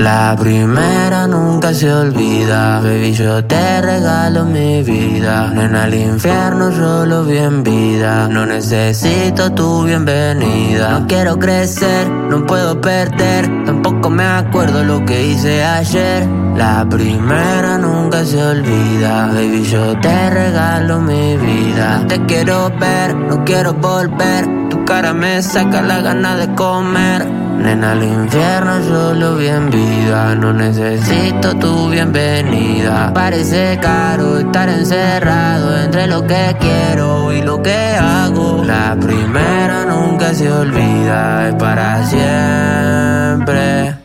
La primera nunca se olvida. Baby, yo te regalo mi vida. Nena, al infierno solo bien vida. No necesito tu bienvenida. No quiero crecer, no puedo perder. Tampoco me acuerdo lo que hice ayer. La primera nunca se olvida. Baby, yo te regalo mi vida. Te quiero ver, no quiero volver. Tu cara me saca la gana de comer. Nena, al infierno solo bien vida. No necesito tu bienvenida. Parece caro estar encerrado entre lo que quiero y lo que hago. La primera nunca se olvida, es para siempre.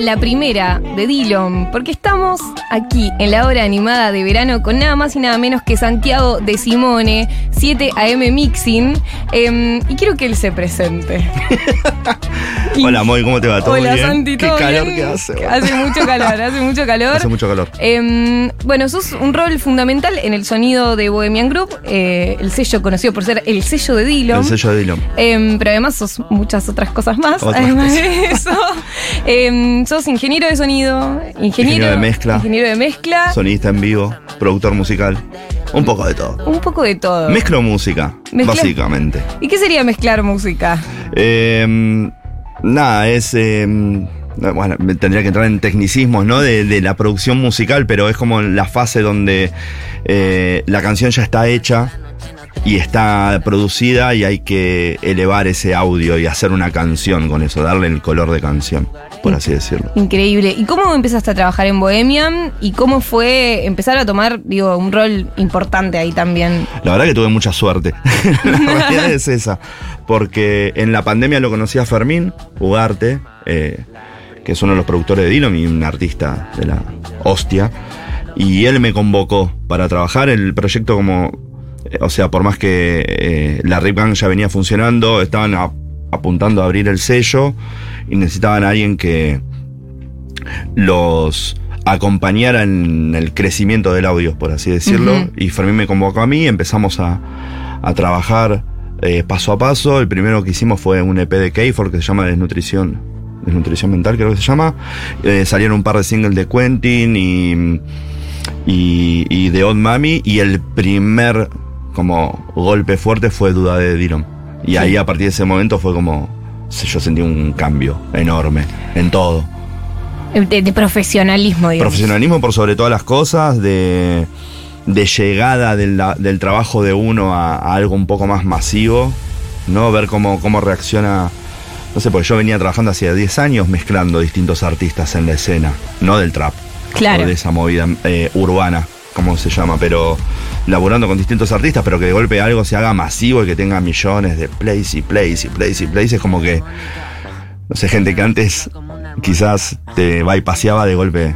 La primera de Dillon, porque estamos aquí en la hora animada de verano con nada más y nada menos que Santiago de Simone, 7 AM Mixing, em, y quiero que él se presente. Hola, Moy, ¿cómo te va? ¿Todo Hola, bien? Santi, Qué ¿todo calor bien? que hace. Hace mucho calor, hace mucho calor. Hace mucho calor. Em, bueno, sos un rol fundamental en el sonido de Bohemian Group, eh, el sello conocido por ser el sello de Dillon. El sello de Dillon. Em, pero además sos muchas otras cosas más. Otras además de eso. Em, sos ingeniero de sonido, ingeniero, Ingeniero de mezcla. ingeniero de mezcla. Sonista en vivo, productor musical. Un poco de todo. un poco de todo. Mezclo música, básicamente. ¿Y qué sería mezclar música? Eh, nada, es. eh, bueno, tendría que entrar en tecnicismos, ¿no? De, de la producción musical, pero es como la fase donde eh, la canción ya está hecha y está producida y hay que elevar ese audio y hacer una canción con eso, darle el color de canción, por así decirlo. Increíble. ¿Y cómo empezaste a trabajar en Bohemian? ¿Y cómo fue empezar a tomar, digo, un rol importante ahí también? La verdad que tuve mucha suerte. la realidad es esa. Porque en la pandemia lo conocí a Fermín Ugarte, eh, que es uno de los productores de Dillon y un artista de la hostia. Y él me convocó para trabajar el proyecto como. O sea, por más que eh, la Rip Gang ya venía funcionando, estaban a- apuntando a abrir el sello y necesitaban a alguien que los acompañara en el crecimiento del audio, por así decirlo. Ujú. Y Fermín me convocó a mí, empezamos a, a trabajar eh, paso a paso. El primero que hicimos fue un EP de K4 que se llama Desnutrición, Desnutrición Mental, creo que se llama. Eh, salieron un par de singles de Quentin y, y, y de Odd Mami. Y el primer como golpe fuerte fue Duda de Dillon. Y ahí a partir de ese momento fue como... Yo sentí un cambio enorme en todo. De, de profesionalismo, digamos. Profesionalismo por sobre todas las cosas, de, de llegada del, trabajo de uno a, a algo un poco más masivo, ¿no? Ver cómo, cómo reacciona. No sé, porque yo venía trabajando hacía 10 años mezclando distintos artistas en la escena, no del trap, Claro. o de esa movida eh, urbana, como se llama, pero laburando con distintos artistas, pero que de golpe algo se haga masivo y que tenga millones de plays y plays y plays y plays, es como que no sé, gente que antes quizás te va y paseaba de golpe.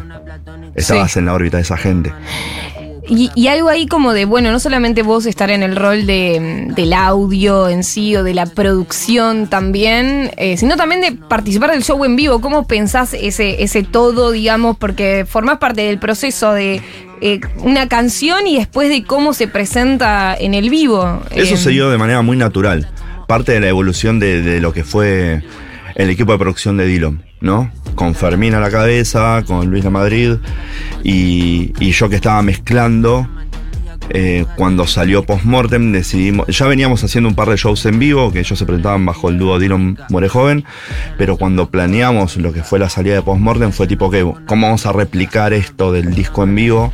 Estabas Sí. en la órbita de esa gente. Y, y algo ahí como de, bueno, no solamente vos estar en el rol de, del audio en sí o de la producción también, eh, sino también de participar del show en vivo. ¿Cómo pensás ese, ese todo, digamos? Porque formás parte del proceso de eh, una canción y después de cómo se presenta en el vivo. Eso Eh, se dio de manera muy natural. Parte de la evolución de, de lo que fue el equipo de producción de Dillon, ¿no? Con Fermín a la cabeza, con Luis La Madrid y, yo que estaba mezclando. eh, cuando salió Postmortem decidimos, ya veníamos haciendo un par de shows en vivo que ellos se presentaban bajo el dúo Dillon More Joven, pero cuando planeamos lo que fue la salida de Postmortem fue tipo, que ¿cómo vamos a replicar esto del disco en vivo?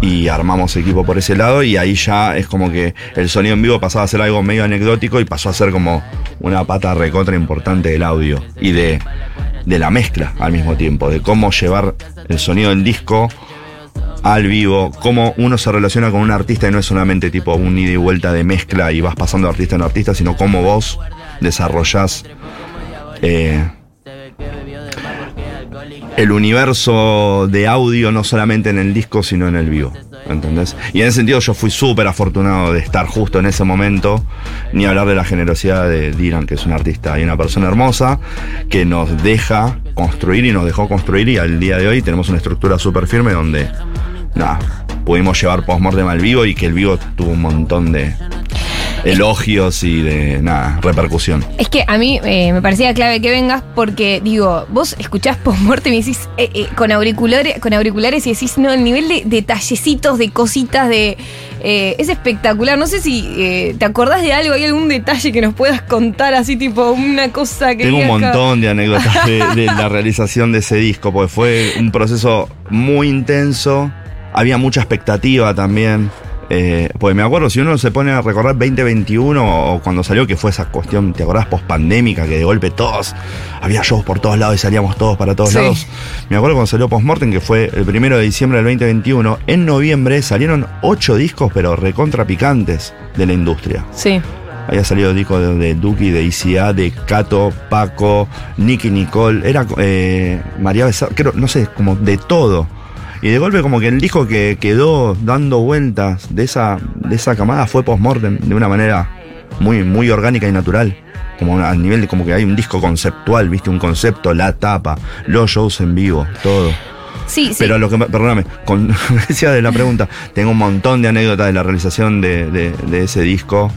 y armamos equipo por ese lado y ahí ya es como que el sonido en vivo pasaba a ser algo medio anecdótico y pasó a ser como una pata recontra importante del audio y de, de la mezcla al mismo tiempo, de cómo llevar el sonido del disco al vivo, cómo uno se relaciona con un artista y no es solamente tipo un ida y vuelta de mezcla y vas pasando de artista en artista, sino cómo vos desarrollás eh, el universo de audio no solamente en el disco, sino en el vivo. ¿Entendés? Y en ese sentido yo fui súper afortunado de estar justo en ese momento, ni hablar de la generosidad de Dylan, que es un artista y una persona hermosa, que nos deja construir y nos dejó construir y al día de hoy tenemos una estructura súper firme donde, nada, pudimos llevar postmortem al vivo y que el vivo tuvo un montón de, elogios y de nada, repercusión. Es que a mí eh, me parecía clave que vengas porque, digo, vos escuchás post-muerte y me decís eh, eh, con, auriculares, con auriculares y decís, no, el nivel de detallecitos, de cositas, de. es espectacular. No sé si te acordás de algo, hay algún detalle que nos puedas contar, así tipo una cosa que. Tengo un montón de anécdotas de, de la realización de ese disco, porque fue un proceso muy intenso, había mucha expectativa también. Eh, pues me acuerdo, si uno se pone a recordar 2021 o cuando salió, que fue esa cuestión, ¿te acordás? Post-pandémica, que de golpe todos, había shows por todos lados y salíamos todos para todos Sí. lados. Me acuerdo cuando salió Postmortem, que fue el primero de diciembre del 2021. En noviembre salieron ocho discos, pero recontra picantes de la industria. Sí. Había salido disco de, de Duki, de ICA, de Cato, Paco, Nicky Nicole, era eh, María Becerra, creo, no sé, como de todo. Y de golpe como que el disco que quedó dando vueltas de esa, de esa camada fue Postmortem de una manera muy, muy orgánica y natural. Como a nivel de como que hay un disco conceptual, viste, un concepto, la tapa, los shows en vivo, todo. Sí, sí. Pero lo que, me- perdóname, con decía de la pregunta, tengo un montón de anécdotas de la realización de, de- de ese disco.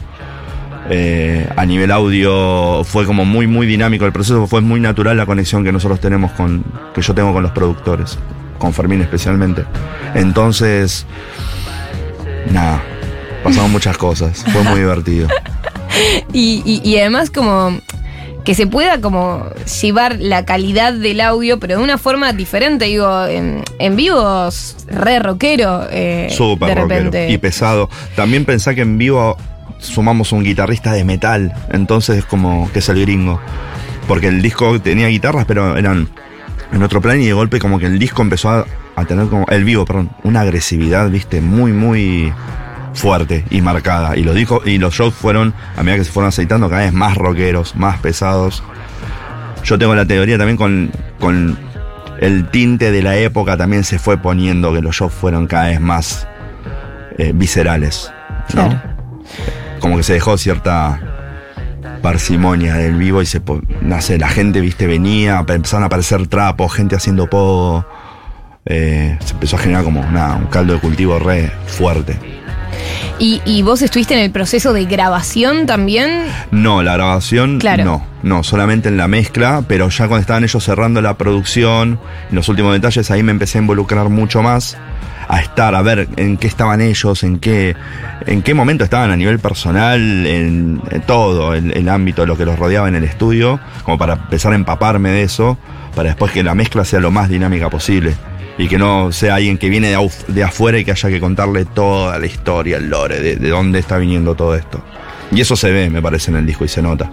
Eh, a nivel audio fue como muy, muy dinámico el proceso, fue muy natural la conexión que nosotros tenemos con, que yo tengo con los productores, con Fermín especialmente. Entonces, nada, pasamos muchas cosas, fue muy divertido. Y, y- y además como que se pueda como llevar la calidad del audio, pero de una forma diferente, digo, en, en vivo es re rockero. eh, Súper de rockero y pesado. También pensá que en vivo sumamos un guitarrista de metal, entonces como que es el gringo. Porque el disco tenía guitarras, pero eran en otro plan y de golpe como que el disco empezó a, a tener como, el vivo, perdón, una agresividad, viste, muy, muy fuerte y marcada. Y los discos y los shows fueron, a medida que se fueron aceitando, cada vez más rockeros, más pesados. Yo tengo la teoría también con, con el tinte de la época también se fue poniendo que los shows fueron cada vez más eh, viscerales. ¿no? Claro. Como que se dejó cierta parsimonia del vivo y se, no sé, la gente, viste, venía, empezaron a aparecer trapos, gente haciendo pogo. eh, se empezó a generar como nada, un caldo de cultivo re fuerte. Y, y vos estuviste en el proceso de grabación también. No, la grabación Claro. no, no, solamente en la mezcla, pero ya cuando estaban ellos cerrando la producción, en los últimos detalles, ahí me empecé a involucrar mucho más, a estar, a ver en qué estaban ellos, en qué, en qué momento estaban a nivel personal, en, todo el, el ámbito de lo que los rodeaba en el estudio, como para empezar a empaparme de eso, para después que la mezcla sea lo más dinámica posible. Y que no sea alguien que viene de, de afuera y que haya que contarle toda la historia, el lore, de, de dónde está viniendo todo esto. Y eso se ve, me parece, en el disco y se nota.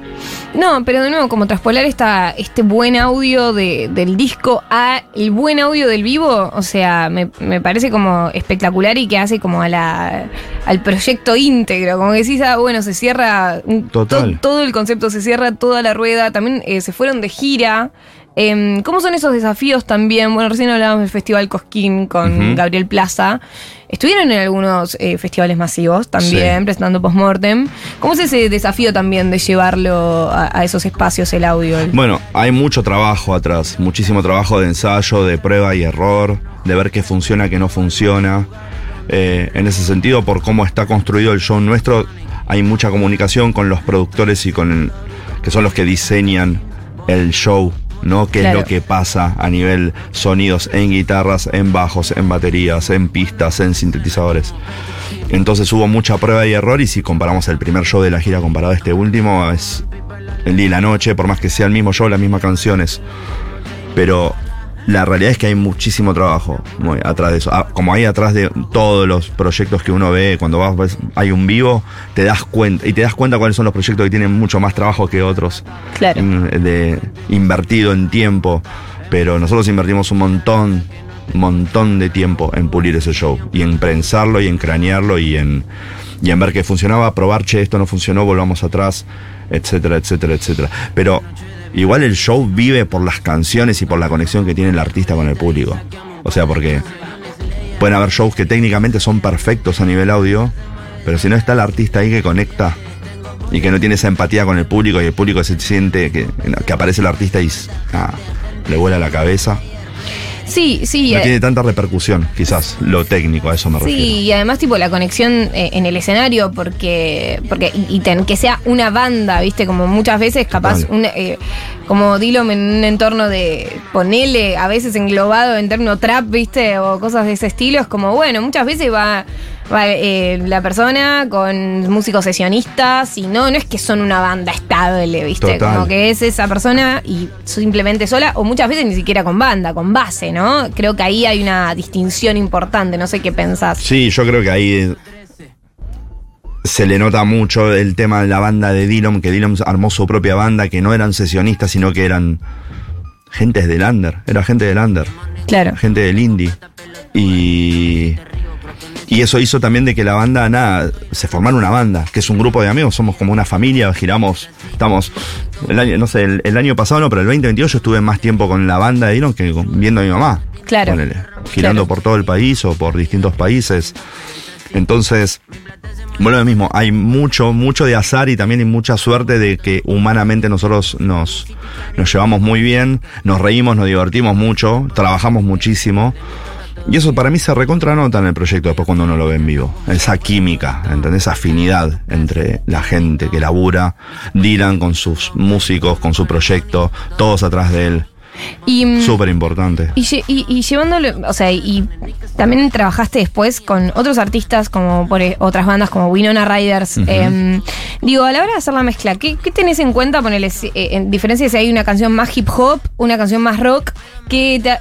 No, pero de nuevo, como traspolar esta, este buen audio de- del disco a el buen audio del vivo, o sea, me, me parece como espectacular y que hace como a la, al proyecto íntegro. Como que decís, ah, bueno, se cierra un- Total. to- todo el concepto, se cierra toda la rueda. También eh, se fueron de gira. Em, ¿Cómo son esos desafíos también? Bueno, recién hablábamos del Festival Cosquín con. Gabriel Plaza. Estuvieron en algunos eh, festivales masivos también, Sí. presentando postmortem. ¿Cómo es ese desafío también de llevarlo a, a esos espacios el audio? El- Bueno, hay mucho trabajo atrás, muchísimo trabajo de ensayo, de prueba y error, de ver qué funciona, qué no funciona. Eh, en ese sentido, por cómo está construido el show nuestro, hay mucha comunicación con los productores y con que son los que diseñan el show, ¿no? Qué Claro. es lo que pasa a nivel sonidos en guitarras, en bajos, en baterías, en pistas, en sintetizadores. Entonces hubo mucha prueba y error y si comparamos el primer show de la gira comparado a este último, es el día y la noche, por más que sea el mismo show, las mismas canciones. Pero la realidad es que hay muchísimo trabajo muy atrás de eso. Ah, como hay atrás de todos los proyectos que uno ve, cuando vas, ves- hay un vivo, te das cuenta, y te das cuenta cuáles son los proyectos que tienen mucho más trabajo que otros. Claro. de, invertido en tiempo. Pero nosotros invertimos un montón, un montón de tiempo en pulir ese show. Y en prensarlo y en cranearlo y en, y en ver que funcionaba, probar, che, esto no funcionó, volvamos atrás, etcétera, etcétera, etcétera. Pero igual el show vive por las canciones y por la conexión que tiene el artista con el público. O sea, porque pueden haber shows que técnicamente son perfectos a nivel audio, pero si no está el artista ahí que conecta y que no tiene esa empatía con el público y el público se siente que, que aparece el artista y ah, le vuela la cabeza. Sí, sí. No eh, tiene tanta repercusión, quizás, lo técnico, a eso me refiero. Sí, y además tipo la conexión eh, en el escenario, porque, porque y, y ten- que sea una banda, viste, como muchas veces capaz, una, eh, como Dillom en un entorno de ponele, a veces englobado en término trap, viste, o cosas de ese estilo, es como, bueno, muchas veces va, eh, la persona con músicos sesionistas y no, no es que son una banda estable, viste, Total. como que es esa persona y simplemente sola, o muchas veces ni siquiera con banda, con base, ¿no? Creo que ahí hay una distinción importante, no sé qué pensás. Sí, yo creo que ahí se le nota mucho el tema de la banda de Dylan, que Dylan armó su propia banda, que no eran sesionistas, sino que eran gentes del under, era gente del under, Claro. gente del indie. Y, y eso hizo también de que la banda, nada, se formara una banda, que es un grupo de amigos, somos como una familia, giramos, estamos, el año, no sé, el, el año pasado no, pero el 2022 yo estuve más tiempo con la banda de Dylan que viendo a mi mamá. Claro. Ponele, girando Claro. por todo el país o por distintos países. Entonces, bueno, lo mismo, hay mucho, mucho de azar y también hay mucha suerte de que humanamente nosotros nos, nos llevamos muy bien, nos reímos, nos divertimos mucho, trabajamos muchísimo. Y eso para mí se recontranota en el proyecto después cuando uno lo ve en vivo. Esa química, ¿entendés? Esa afinidad entre la gente que labura, Dylan con sus músicos, con su proyecto, todos atrás de él. Mm, Súper importante. y, y- y llevándolo, o sea, y también trabajaste después con otros artistas como por e- otras bandas como Winona Riders. Em, digo, a la hora de hacer la mezcla, ¿qué, qué tenés en cuenta? Ponele, eh, en diferencia si hay una canción más hip hop, una canción más rock, ¿qué te-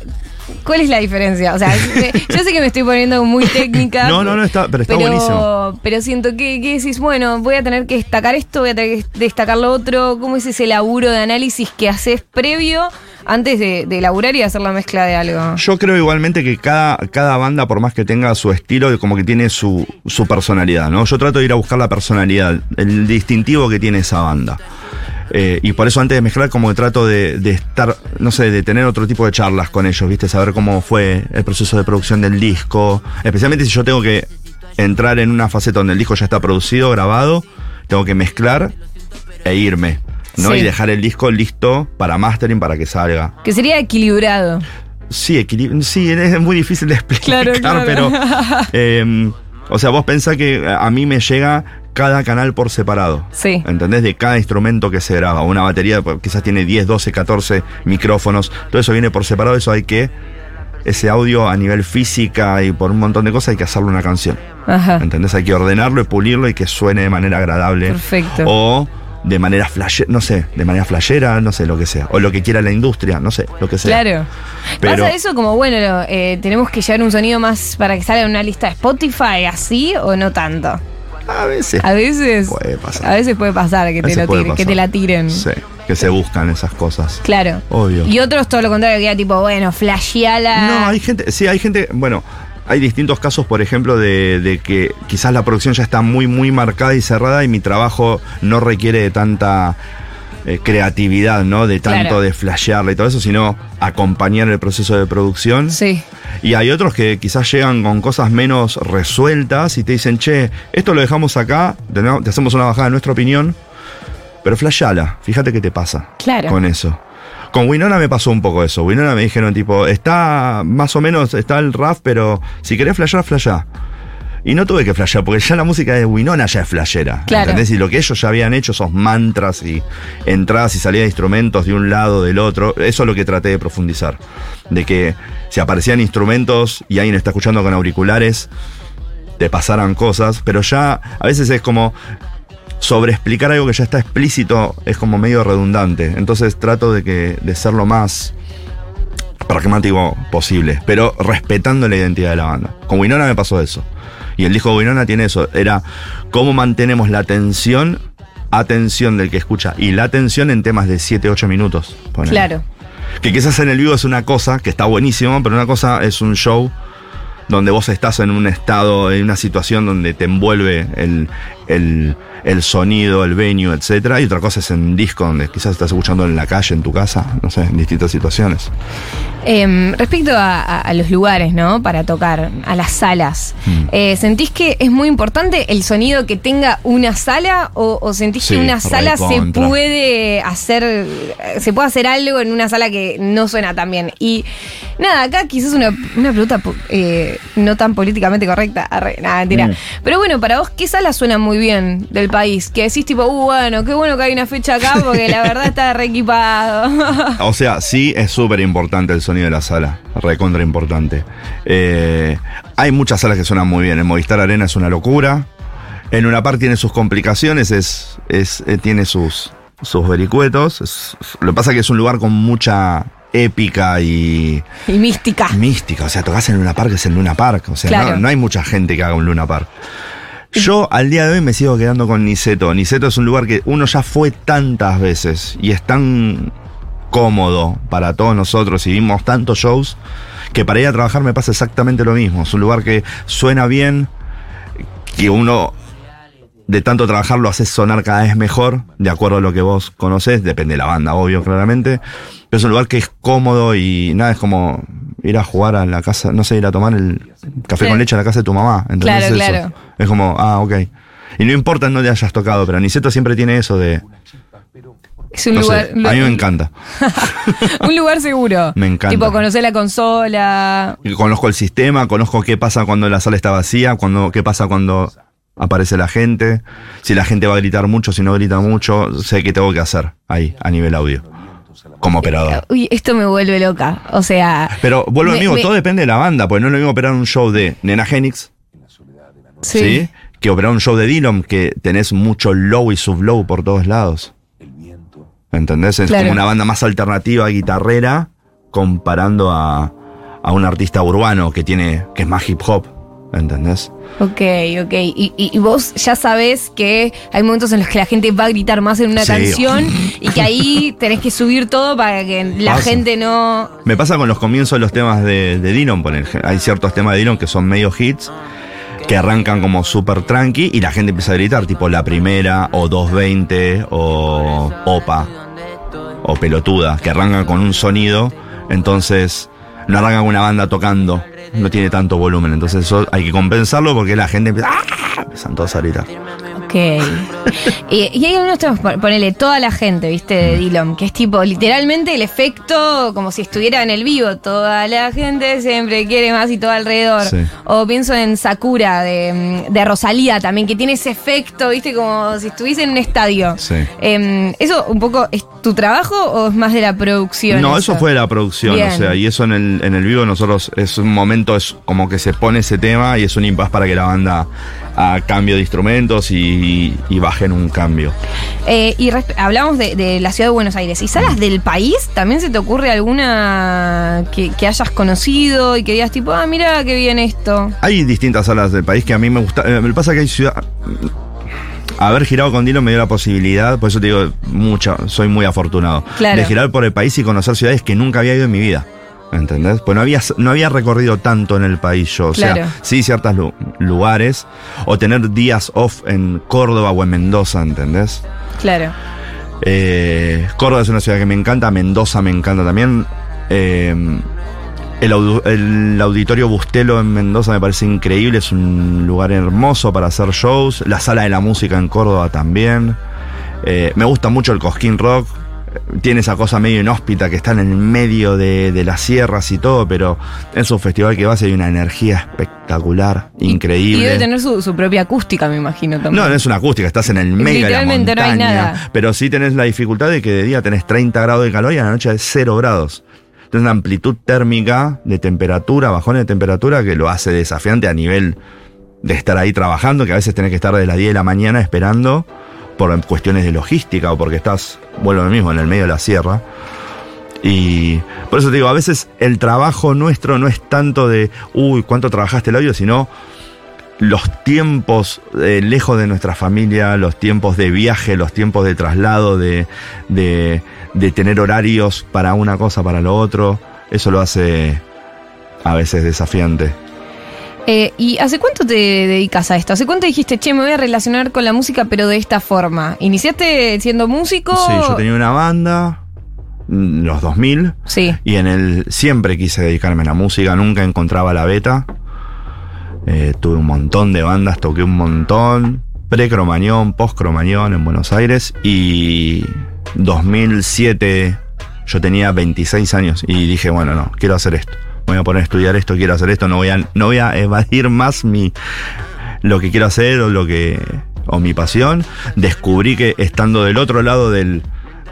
¿cuál es la diferencia? O sea, yo sé que me estoy poniendo muy técnica. No, no, no, está- pero está buenísimo. Pero siento que, que decís, bueno, voy a tener que destacar esto, voy a tener que destacar lo otro. ¿Cómo es ese laburo de análisis que haces previo antes de, de laburar y hacer la mezcla de algo? Yo creo igualmente que cada, cada banda, por más que tenga su estilo, como que tiene su, su personalidad, ¿no? Yo trato de ir a buscar la personalidad, el distintivo que tiene esa banda. Eh, y por eso antes de mezclar como que trato de, de estar, no sé, de tener otro tipo de charlas con ellos, ¿viste? Saber cómo fue el proceso de producción del disco. Especialmente si yo tengo que entrar en una faceta donde el disco ya está producido, grabado, tengo que mezclar e irme, ¿no? Sí. Y dejar el disco listo para mastering, para que salga. Que sería equilibrado. Sí, equilibrio. Sí, es muy difícil de explicar, Claro, claro. pero. eh, o sea, vos pensás que a mí me llega cada canal por separado. Sí. ¿Entendés? De cada instrumento que se graba. Una batería pues, quizás tiene 10, 12, 14 micrófonos. Todo eso viene por separado. Eso hay que. Ese audio a nivel física y por un montón de cosas hay que hacerle una canción. Ajá. ¿Entendés? Hay que ordenarlo y pulirlo y que suene de manera agradable. Perfecto. O de manera flashera, no sé, de manera flashera, no sé, lo que sea. O lo que quiera la industria, no sé, lo que sea. Claro. Pero- ¿Pasa eso como, bueno, eh, tenemos que llevar un sonido más para que salga en una lista de Spotify, así o no tanto? A veces. A veces. Puede pasar. A veces puede pasar que te, lo tiren, que te la tiren. Sí, que se buscan esas cosas. Claro. Obvio. Y otros todo lo contrario, que era tipo, bueno, flasheala. No, hay gente, sí, hay gente, bueno, hay distintos casos, por ejemplo, de, de que quizás la producción ya está muy, muy marcada y cerrada y mi trabajo no requiere de tanta eh, creatividad, ¿no? De tanto Claro. de flashearla y todo eso, sino acompañar el proceso de producción. Sí. Y hay otros que quizás llegan con cosas menos resueltas y te dicen, che, esto lo dejamos acá, te hacemos una bajada de nuestra opinión, pero flashala, fíjate qué te pasa Claro. con eso. Con Winona me pasó un poco eso. Winona me dijeron, tipo, está más o menos, está el rap, pero si querés flashear, flashá. Y no tuve que flashear, porque ya la música de Winona ya es flashera. Claro. ¿Entendés? Y lo que ellos ya habían hecho, esos mantras y entradas y salidas de instrumentos de un lado, del otro, eso es lo que traté de profundizar. De que si aparecían instrumentos y alguien está escuchando con auriculares, te pasaran cosas, pero ya a veces es como sobre explicar algo que ya está explícito es como medio redundante. Entonces trato de que de ser lo más pragmático posible, pero respetando la identidad de la banda. Con Winona me pasó eso. Y el disco Winona tiene eso, era cómo mantenemos la atención, atención del que escucha y la atención en temas de 7, 8 minutos. ponele. Claro. Que quizás en el vivo es una cosa que está buenísimo, pero una cosa es un show donde vos estás en un estado, en una situación donde te envuelve el, el, el sonido, el venue, etcétera, y otra cosa es en disco, donde quizás estás escuchando en la calle, en tu casa, no sé, en distintas situaciones. Em, respecto a, a- a los lugares, ¿no? Para tocar, a las salas, Mm. eh, ¿sentís que es muy importante el sonido que tenga una sala o, o sentís Sí, que una sala se puede hacer, eh, se puede hacer algo en una sala que no suena tan bien? Y nada, acá quizás una, una pregunta eh, no tan políticamente correcta, arre, nada, mentira. Mm. Pero bueno, para vos, ¿qué sala suena muy bien del país? Que decís tipo, uh, bueno, qué bueno que hay una fecha acá porque la verdad está re equipado. O sea, sí es súper importante el sonido de la sala, recontra importante. Eh, hay muchas salas que suenan muy bien, el Movistar Arena es una locura. En una parte tiene sus complicaciones, es, es, eh, tiene sus, sus vericuetos. Es- lo que pasa es que es un lugar con mucha épica y y mística. mística. O sea, tocas en Luna Park, es en Luna Park. O sea, Claro. no, no hay mucha gente que haga un Luna Park. Yo al día de hoy me sigo quedando con Niceto. Niceto es un lugar que uno ya fue tantas veces y es tan cómodo para todos nosotros y vimos tantos shows que para ir a trabajar me pasa exactamente lo mismo. Es un lugar que suena bien, que uno de tanto trabajar lo hace sonar cada vez mejor, de acuerdo a lo que vos conocés, depende de la banda, obvio, claramente. Pero es un lugar que es cómodo y nada, es como ir a jugar a la casa, no sé, ir a tomar el café Sí. con leche a la casa de tu mamá. ¿entendés Claro, eso? claro. Es como, ah, ok. Y no importa en dónde hayas tocado, pero Niceto siempre tiene eso de. Es un No lugar. sé, a mí me encanta. un lugar seguro. Me encanta. Tipo, conocer la consola. Y Conozco el sistema, conozco qué pasa cuando la sala está vacía, cuando, qué pasa cuando aparece la gente, si la gente va a gritar mucho, si no grita mucho, sé qué tengo que hacer ahí, a nivel audio, como operador. Uy, esto me vuelve loca. O sea. Pero vuelvo me- todo depende de la banda, porque no es lo mismo operar un show de Nena Genix, Sí. ¿sí? Que operar un show de Dylan, que tenés mucho low y sublow por todos lados. ¿Entendés? Es Claro. como una banda más alternativa, guitarrera, comparando a, a un artista urbano que tiene, que es más hip hop. ¿Entendés? Ok, ok. Y, y- y vos ya sabés que hay momentos en los que la gente va a gritar más en una Sí. canción y que ahí tenés que subir todo para que la Pasa. gente no. Me pasa con los comienzos de los temas de, de Dylan, por ejemplo. Hay ciertos temas de Dylan que son medio hits, que arrancan como súper tranqui y la gente empieza a gritar, tipo La Primera, o 220, o Opa, o Pelotuda, que arrancan con un sonido, entonces no arrancan con una banda tocando, no tiene tanto volumen, entonces eso hay que compensarlo porque la gente empieza, ¡ah! empiezan todos a gritar. Ok. y, y hay algunos temas, pon- ponele toda la gente, viste, de Dillon, que es tipo literalmente el efecto como si estuviera en el vivo. Toda la gente siempre quiere más y todo alrededor. Sí. O pienso en Sakura de, de Rosalía también, que tiene ese efecto, viste, como si estuviese en un estadio. Sí. Em, ¿Eso un poco es tu trabajo o es más de la producción? No, eso fue de la producción, Bien. o sea, y eso en el, en el vivo nosotros es un momento, es como que se pone ese tema y es un impas para que la banda haga cambio de instrumentos y, y bajen un cambio. Eh, y hablamos de, de la ciudad de Buenos Aires. ¿Y salas del país? ¿También se te ocurre alguna que, que hayas conocido y que digas tipo, ah, mira qué bien esto? Hay distintas salas del país que a mí me gusta. eh, me pasa que hay ciudad. Haber girado con Dino me dio la posibilidad, por eso te digo mucho, soy muy afortunado. Claro. De girar por el país y conocer ciudades que nunca había ido en mi vida. ¿Entendés? Pues no había, no había recorrido tanto en el país yo. O Claro. sea, sí ciertos lu- lugares. O tener días off en Córdoba o en Mendoza, ¿entendés? Claro. Eh, Córdoba es una ciudad que me encanta, Mendoza me encanta también. Eh, el auditorio Bustelo en Mendoza me parece increíble, es un lugar hermoso para hacer shows. La sala de la música en Córdoba también. Eh, me gusta mucho el Cosquín Rock. Tiene esa cosa medio inhóspita que está en el medio de, de las sierras y todo, pero es un festival que va y hay una energía espectacular, Y- increíble. Y debe tener su, su propia acústica, me imagino también. No, no es una acústica, estás en el medio de la Literalmente no hay montaña. nada. Pero sí tenés la dificultad de que de día tenés 30 grados de calor y a la noche es 0 grados. Tienes una amplitud térmica de temperatura, bajones de temperatura, que lo hace desafiante a nivel de estar ahí trabajando, que a veces tenés que estar desde las 10 de la mañana esperando por cuestiones de logística o porque estás, vuelvo lo mismo, en el medio de la sierra. Y por eso te digo, a veces el trabajo nuestro no es tanto de, uy, cuánto trabajaste el audio, sino los tiempos eh, lejos de nuestra familia, los tiempos de viaje, los tiempos de traslado, de, de, de tener horarios para una cosa, para lo otro, eso lo hace a veces desafiante. Eh, ¿Y hace cuánto te dedicas a esto? ¿Hace cuánto dijiste, che, me voy a relacionar con la música, pero de esta forma? ¿Iniciaste siendo músico? Sí, yo tenía una banda, mm, los 2000, Sí. y en el siempre quise dedicarme a la música, nunca encontraba la beta. Eh, tuve un montón de bandas, toqué un montón, pre-cromañón, post-cromañón en Buenos Aires, y 2007 yo tenía 26 años y dije, bueno, no, quiero hacer esto. Voy a poner a estudiar esto, quiero hacer esto, no voy a, no voy a evadir más mi, lo que quiero hacer o lo que o mi pasión. Descubrí que estando del otro lado del,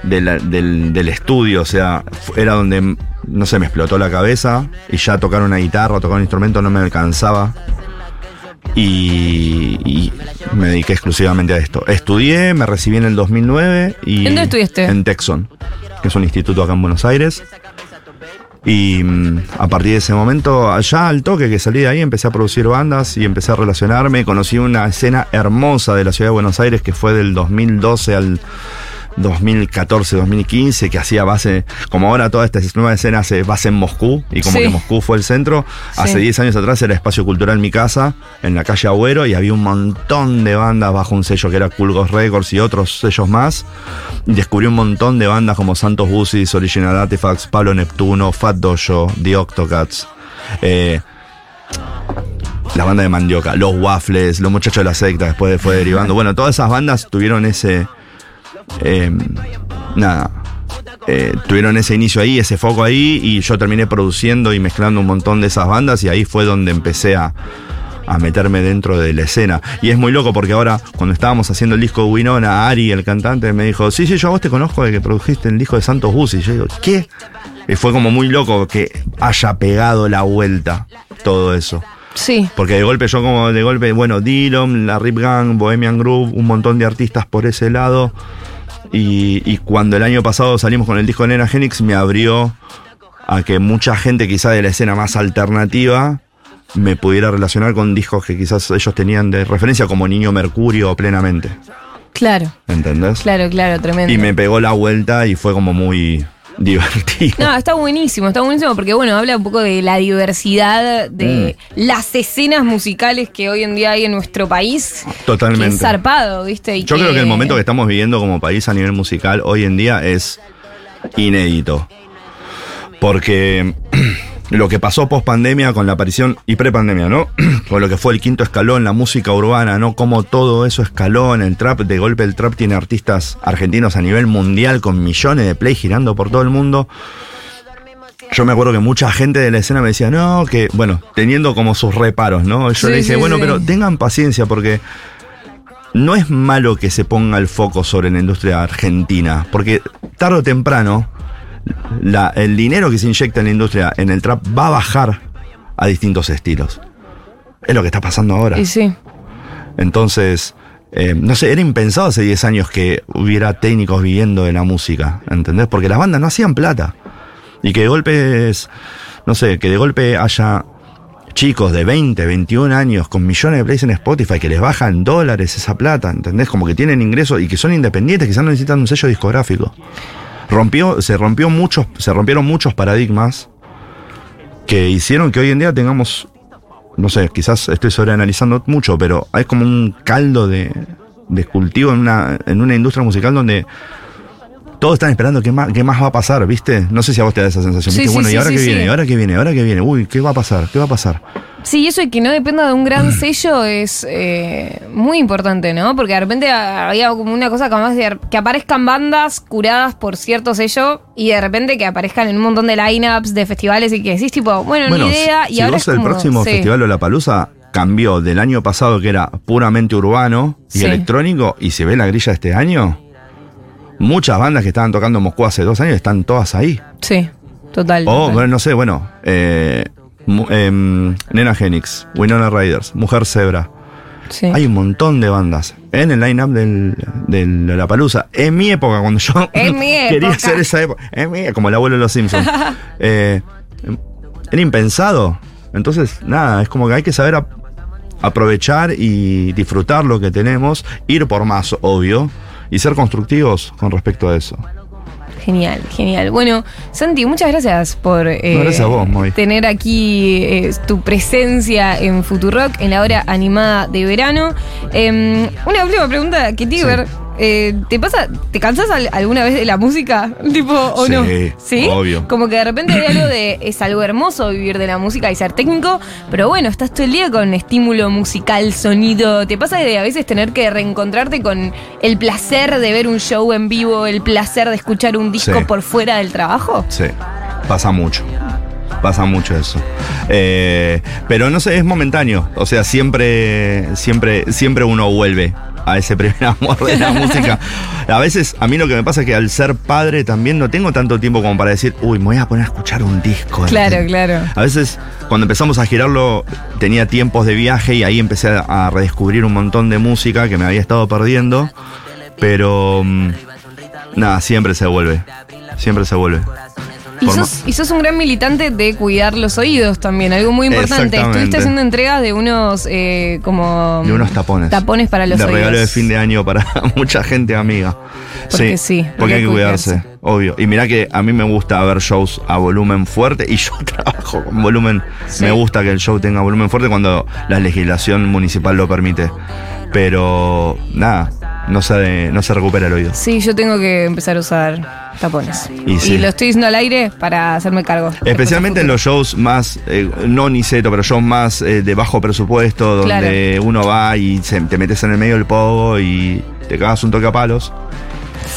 del, del- del estudio, o sea, era donde, no sé, me explotó la cabeza y ya tocar una guitarra tocar un instrumento no me alcanzaba. Y, y me dediqué exclusivamente a esto. Estudié, me recibí en el 2009 y... ¿En dónde estudiaste? En Texon, que es un instituto acá en Buenos Aires. Y mm, a partir de ese momento, allá al toque que salí de ahí, empecé a producir bandas y empecé a relacionarme. Conocí una escena hermosa de la ciudad de Buenos Aires que fue del 2012 al 2014, 2015, que hacía base, como ahora toda esta nueva escena hace base en Moscú, y como Sí. que Moscú fue el centro, hace Sí. 10 años atrás era Espacio Cultural Mi Casa, en la calle Agüero, y había un montón de bandas bajo un sello que era Culgos Records y otros sellos más. Descubrí un montón de bandas como Santos Busis, Original Artifacts, Pablo Neptuno, Fat Dojo, The Octocats. eh, la banda de Mandioca, los Waffles, los muchachos de la secta, después fue derivando. Bueno, todas esas bandas tuvieron ese. Eh, nada. eh, tuvieron ese inicio ahí, ese foco ahí, y yo terminé produciendo y mezclando un montón de esas bandas, y ahí fue donde empecé a, a meterme dentro de la escena. Y es muy loco porque ahora, cuando estábamos haciendo el disco de Winona, Ari, el cantante, me dijo: Sí, sí, yo a vos te conozco de que produjiste el disco de Santos Bus. Y yo digo: ¿Qué? Y fue como muy loco que haya pegado la vuelta todo eso. Sí. Porque de golpe yo como de golpe, bueno, Dillon, la Rip Gang, Bohemian Groove, un montón de artistas por ese lado. Y, y cuando el año pasado salimos con el disco de Nena Genix, me abrió a que mucha gente quizá de la escena más alternativa me pudiera relacionar con discos que quizás ellos tenían de referencia como Niño Mercurio o Plenamente. Claro, ¿Entendés? claro, claro, tremendo. Y me pegó la vuelta y fue como muy divertido. No, está buenísimo, está buenísimo porque, bueno, habla un poco de la diversidad de Mm. las escenas musicales que hoy en día hay en nuestro país. Que Totalmente. es zarpado, ¿viste? Y Yo creo que el momento que estamos viviendo como país a nivel musical hoy en día es inédito. Porque lo que pasó post pandemia con la aparición y pre pandemia, ¿no? con lo que fue el quinto escalón, la música urbana, ¿no? Como todo eso escaló en el trap. De golpe el trap tiene artistas argentinos a nivel mundial con millones de play girando por todo el mundo. Yo me acuerdo que mucha gente de la escena me decía, no, que, bueno, teniendo como sus reparos, ¿no? Yo Sí, le dije, sí, bueno, sí. pero tengan paciencia porque no es malo que se ponga el foco sobre la industria argentina, porque tarde o temprano la- el dinero que se inyecta en la industria, en el trap, va a bajar a distintos estilos. Es lo que está pasando ahora. Y sí. Entonces, eh, no sé, era impensado hace 10 años que hubiera técnicos viviendo de la música, ¿entendés? Porque las bandas no hacían plata. Y que de golpe, es- no sé, que de golpe haya chicos de 20, 21 años con millones de plays en Spotify que les bajan dólares esa plata, ¿entendés? Como que tienen ingresos y que son independientes, quizás no necesitan un sello discográfico. Rompió, se rompió muchos, se rompieron muchos paradigmas que hicieron que hoy en día tengamos, no sé, quizás estoy sobreanalizando mucho, pero hay como un caldo de, de cultivo en una, en una industria musical donde todos están esperando qué más, qué más va a pasar, ¿viste? No sé si a vos te da esa sensación. Sí, ¿viste? sí, bueno, sí, ¿y ahora qué viene? ¿Y ahora qué viene? ¿Y ahora qué viene? Uy, ¿qué va a pasar? ¿Qué va a pasar? Sí, eso y que no dependa de un gran sello es eh, muy importante, ¿no? Porque de repente había como una cosa de que aparezcan bandas curadas por cierto sello y de repente que aparezcan en un montón de lineups de festivales y que decís tipo, bueno, Bueno, ni idea. y si ahora vos es el próximo sí. festival La Palusa cambió del año pasado que era puramente urbano y Sí. electrónico y se ve la grilla de este año, muchas bandas que estaban tocando en Moscú hace dos años están todas ahí. Sí, total. O, total. bueno, no sé, bueno, eh, em, Nena Genix, Winona Riders, Mujer Zebra. Sí. Hay un montón de bandas en el line-up del La Palusa. En mi época, cuando yo En mi quería hacer esa época, en mi- como el abuelo de los Simpsons. Eh, era impensado. Entonces, nada, es como que hay que saber ap- aprovechar y disfrutar lo que tenemos, ir por más, obvio, y ser constructivos con respecto a eso. Genial, genial. Bueno, Santi, muchas gracias por eh, No, gracias a vos, tener aquí eh, tu presencia en Futurock en la hora animada de verano. Em, una última pregunta que tiene Sí. ver. Eh, ¿Te pasa, te cansas al- alguna vez de la música? Tipo, ¿o Sí, no? Sí, obvio. Como que de repente hay algo de. Es algo hermoso vivir de la música y ser técnico, pero bueno, estás todo el día con estímulo musical, sonido. ¿Te pasa de a veces tener que reencontrarte con el placer de ver un show en vivo, el placer de escuchar un disco Sí. por fuera del trabajo? Sí, pasa mucho. Pasa mucho eso. Eh, pero no sé, es momentáneo. O sea, siempre, siempre, siempre uno vuelve a ese primer amor de la música. A veces, a mí lo que me pasa es que al ser padre también no tengo tanto tiempo como para decir, uy, me voy a poner a escuchar un disco. Claro, claro. A veces, cuando empezamos a girarlo, tenía tiempos de viaje y ahí empecé a, redescubrir un montón de música que me había estado perdiendo. Pero, mm, nada, siempre se vuelve. Siempre se vuelve. Y sos, y sos un gran militante de cuidar los oídos también, algo muy importante. Estuviste haciendo entregas de unos eh, como De unos tapones. tapones para los de oídos. regalo de fin de año para mucha gente amiga. Porque sí, porque Porque hay que que cuidarse, cuidarse. obvio. Y mirá que a mí me gusta ver shows a volumen fuerte y yo trabajo con volumen. Sí. Me gusta que el show tenga volumen fuerte cuando la legislación municipal lo permite. Pero nada, no se, no se recupera el oído. Sí, yo tengo que empezar a usar tapones. Y sí. lo estoy diciendo al aire para hacerme cargo. Especialmente en los shows más, eh, no Niceto, pero shows más eh, de bajo presupuesto, donde uno va y se- te metes en el medio del pogo y te cagas un toque a palos.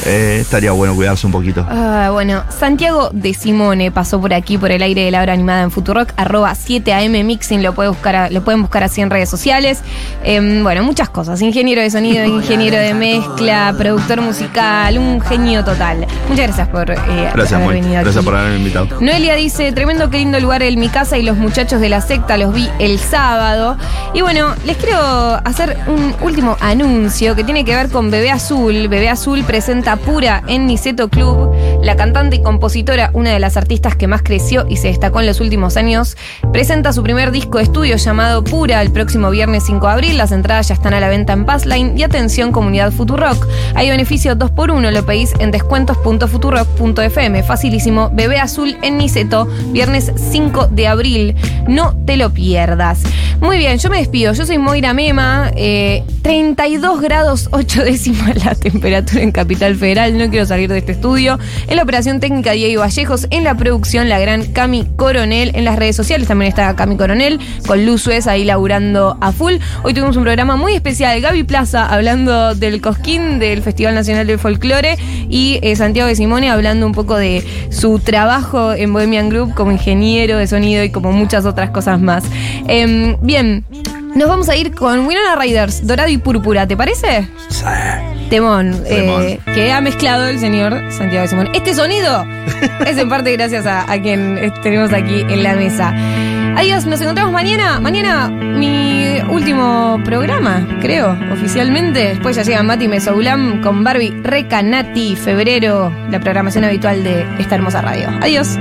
Eh, estaría bueno cuidarse un poquito. Ah, bueno, Santiago de Simone pasó por aquí por el aire de la hora animada en Futurock, arroba 7am Mixing, lo, puede buscar a- lo pueden buscar así en redes sociales. Em, bueno, muchas cosas. Ingeniero de sonido, ingeniero de mezcla, productor musical, un genio total. Muchas gracias por eh, Gracias, haber Moy. venido Gracias aquí. por haberme invitado. Noelia dice, tremendo qué lindo lugar el Mi Casa y los muchachos de la secta los vi el sábado. Y bueno, les quiero hacer un último anuncio que tiene que ver con Bebé Azul. Bebé Azul presenta Pura en Niceto Club. La cantante y compositora, una de las artistas que más creció y se destacó en los últimos años, presenta su primer disco de estudio llamado Pura el próximo viernes 5 de abril. Las entradas ya están a la venta en Passline y atención comunidad Futurock. Hay beneficio 2x1, lo pedís en descuentos.futurock.fm. Facilísimo, Bebé Azul en Niceto, viernes 5 de abril. No te lo pierdas. Muy bien, yo me despido. Yo soy Moira Mema. eh, 32 grados 8 décimas la temperatura en Capital Federal. No quiero salir de este estudio. En la operación técnica Diego Vallejos. En la producción la gran Cami Coronel. En las redes sociales también está Cami Coronel. Con Luz Suez ahí laburando a full. Hoy tuvimos un programa muy especial. Gaby Plaza hablando del Cosquín, del Festival Nacional del Folclore. Y eh, Santiago de Simone hablando un poco de su trabajo en Bohemian Group como ingeniero de sonido y como muchas otras cosas más. Em, bien, nos vamos a ir con Winona Riders, Dorado y Púrpura, ¿te parece? Temón, eh, que ha mezclado el señor Santiago de Simón. Este sonido es en parte gracias a, a quien tenemos aquí en la mesa. Adiós, nos encontramos mañana. Mañana mi último programa, creo, oficialmente. Después ya llega Mati Mesoulam con Barbie Recanati, febrero, la programación habitual de esta hermosa radio. Adiós.